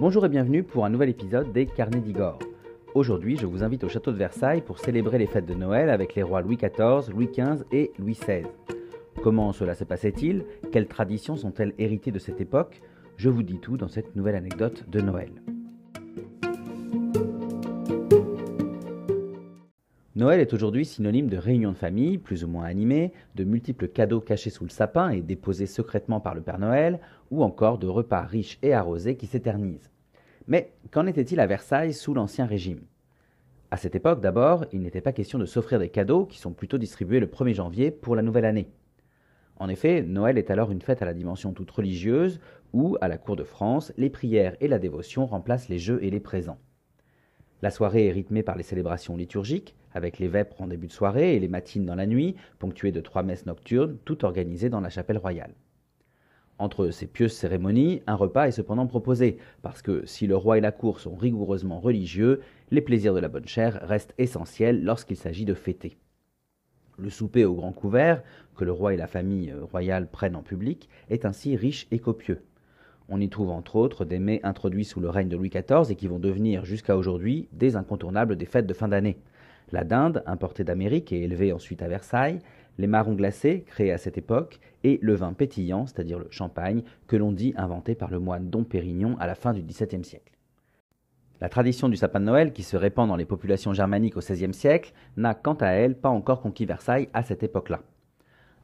Bonjour et bienvenue pour un nouvel épisode des Carnets d'Igor. Aujourd'hui, je vous invite au château de Versailles pour célébrer les fêtes de Noël avec les rois Louis XIV, Louis XV et Louis XVI. Comment cela se passait-il? Quelles traditions sont-elles héritées de cette époque? Je vous dis tout dans cette nouvelle anecdote de Noël. Noël est aujourd'hui synonyme de réunion de famille, plus ou moins animée, de multiples cadeaux cachés sous le sapin et déposés secrètement par le Père Noël, ou encore de repas riches et arrosés qui s'éternisent. Mais qu'en était-il à Versailles sous l'Ancien Régime? À cette époque d'abord, il n'était pas question de s'offrir des cadeaux qui sont plutôt distribués le 1er janvier pour la nouvelle année. En effet, Noël est alors une fête à la dimension toute religieuse où, à la cour de France, les prières et la dévotion remplacent les jeux et les présents. La soirée est rythmée par les célébrations liturgiques, avec les vêpres en début de soirée et les matines dans la nuit, ponctuées de trois messes nocturnes, toutes organisées dans la chapelle royale. Entre ces pieuses cérémonies, un repas est cependant proposé, parce que si le roi et la cour sont rigoureusement religieux, les plaisirs de la bonne chère restent essentiels lorsqu'il s'agit de fêter. Le souper au grand couvert, que le roi et la famille royale prennent en public, est ainsi riche et copieux. On y trouve entre autres des mets introduits sous le règne de Louis XIV et qui vont devenir jusqu'à aujourd'hui des incontournables des fêtes de fin d'année. La dinde, importée d'Amérique et élevée ensuite à Versailles, les marrons glacés, créés à cette époque, et le vin pétillant, c'est-à-dire le champagne, que l'on dit inventé par le moine Dom Pérignon à la fin du XVIIe siècle. La tradition du sapin de Noël, qui se répand dans les populations germaniques au XVIe siècle, n'a quant à elle pas encore conquis Versailles à cette époque-là.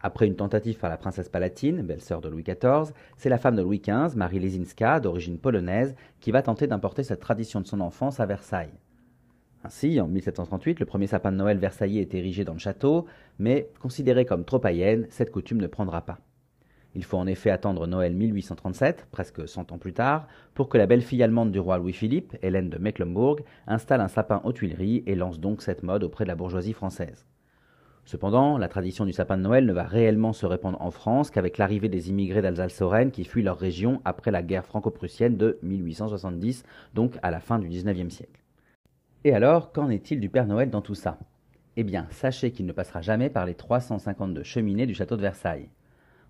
Après une tentative par la princesse Palatine, belle-sœur de Louis XIV, c'est la femme de Louis XV, Marie Lesinska, d'origine polonaise, qui va tenter d'importer cette tradition de son enfance à Versailles. Ainsi, en 1738, le premier sapin de Noël versaillais est érigé dans le château, mais considéré comme trop païenne, cette coutume ne prendra pas. Il faut en effet attendre Noël 1837, presque cent ans plus tard, pour que la belle-fille allemande du roi Louis-Philippe, Hélène de Mecklembourg, installe un sapin aux Tuileries et lance donc cette mode auprès de la bourgeoisie française. Cependant, la tradition du sapin de Noël ne va réellement se répandre en France qu'avec l'arrivée des immigrés d'Alsace-Lorraine qui fuient leur région après la guerre franco-prussienne de 1870, donc à la fin du XIXe siècle. Et alors, qu'en est-il du Père Noël dans tout ça? Eh bien, sachez qu'il ne passera jamais par les 352 cheminées du château de Versailles.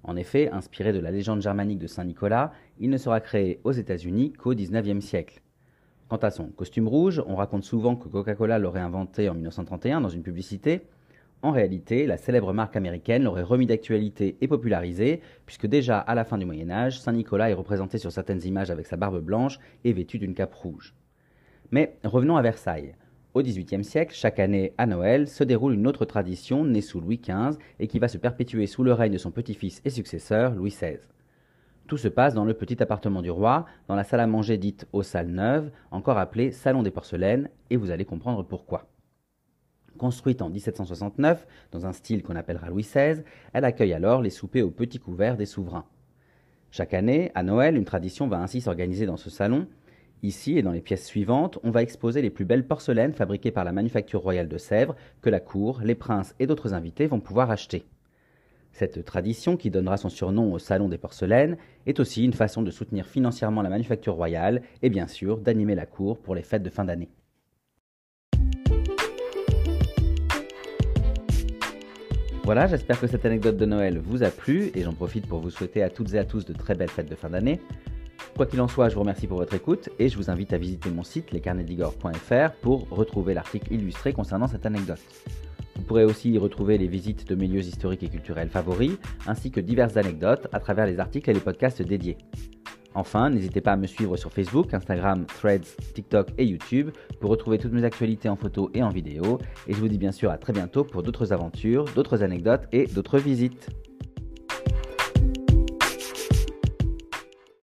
En effet, inspiré de la légende germanique de Saint Nicolas, il ne sera créé aux États-Unis qu'au XIXe siècle. Quant à son costume rouge, on raconte souvent que Coca-Cola l'aurait inventé en 1931 dans une publicité, en réalité, la célèbre marque américaine l'aurait remis d'actualité et popularisé, puisque déjà à la fin du Moyen Âge, Saint Nicolas est représenté sur certaines images avec sa barbe blanche et vêtu d'une cape rouge. Mais revenons à Versailles. Au XVIIIe siècle, chaque année à Noël, se déroule une autre tradition née sous Louis XV et qui va se perpétuer sous le règne de son petit-fils et successeur, Louis XVI. Tout se passe dans le petit appartement du roi, dans la salle à manger dite aux salles neuves, encore appelée Salon des porcelaines, et vous allez comprendre pourquoi. Construite en 1769, dans un style qu'on appellera Louis XVI, elle accueille alors les soupers au petit couvert des souverains. Chaque année, à Noël, une tradition va ainsi s'organiser dans ce salon. Ici et dans les pièces suivantes, on va exposer les plus belles porcelaines fabriquées par la Manufacture royale de Sèvres que la cour, les princes et d'autres invités vont pouvoir acheter. Cette tradition, qui donnera son surnom au Salon des porcelaines, est aussi une façon de soutenir financièrement la Manufacture royale et bien sûr d'animer la cour pour les fêtes de fin d'année. Voilà, j'espère que cette anecdote de Noël vous a plu et j'en profite pour vous souhaiter à toutes et à tous de très belles fêtes de fin d'année. Quoi qu'il en soit, je vous remercie pour votre écoute et je vous invite à visiter mon site lescarnetsdigor.fr pour retrouver l'article illustré concernant cette anecdote. Vous pourrez aussi y retrouver les visites de mes lieux historiques et culturels favoris, ainsi que diverses anecdotes à travers les articles et les podcasts dédiés. Enfin, n'hésitez pas à me suivre sur Facebook, Instagram, Threads, TikTok et YouTube pour retrouver toutes mes actualités en photo et en vidéo. Et je vous dis bien sûr à très bientôt pour d'autres aventures, d'autres anecdotes et d'autres visites.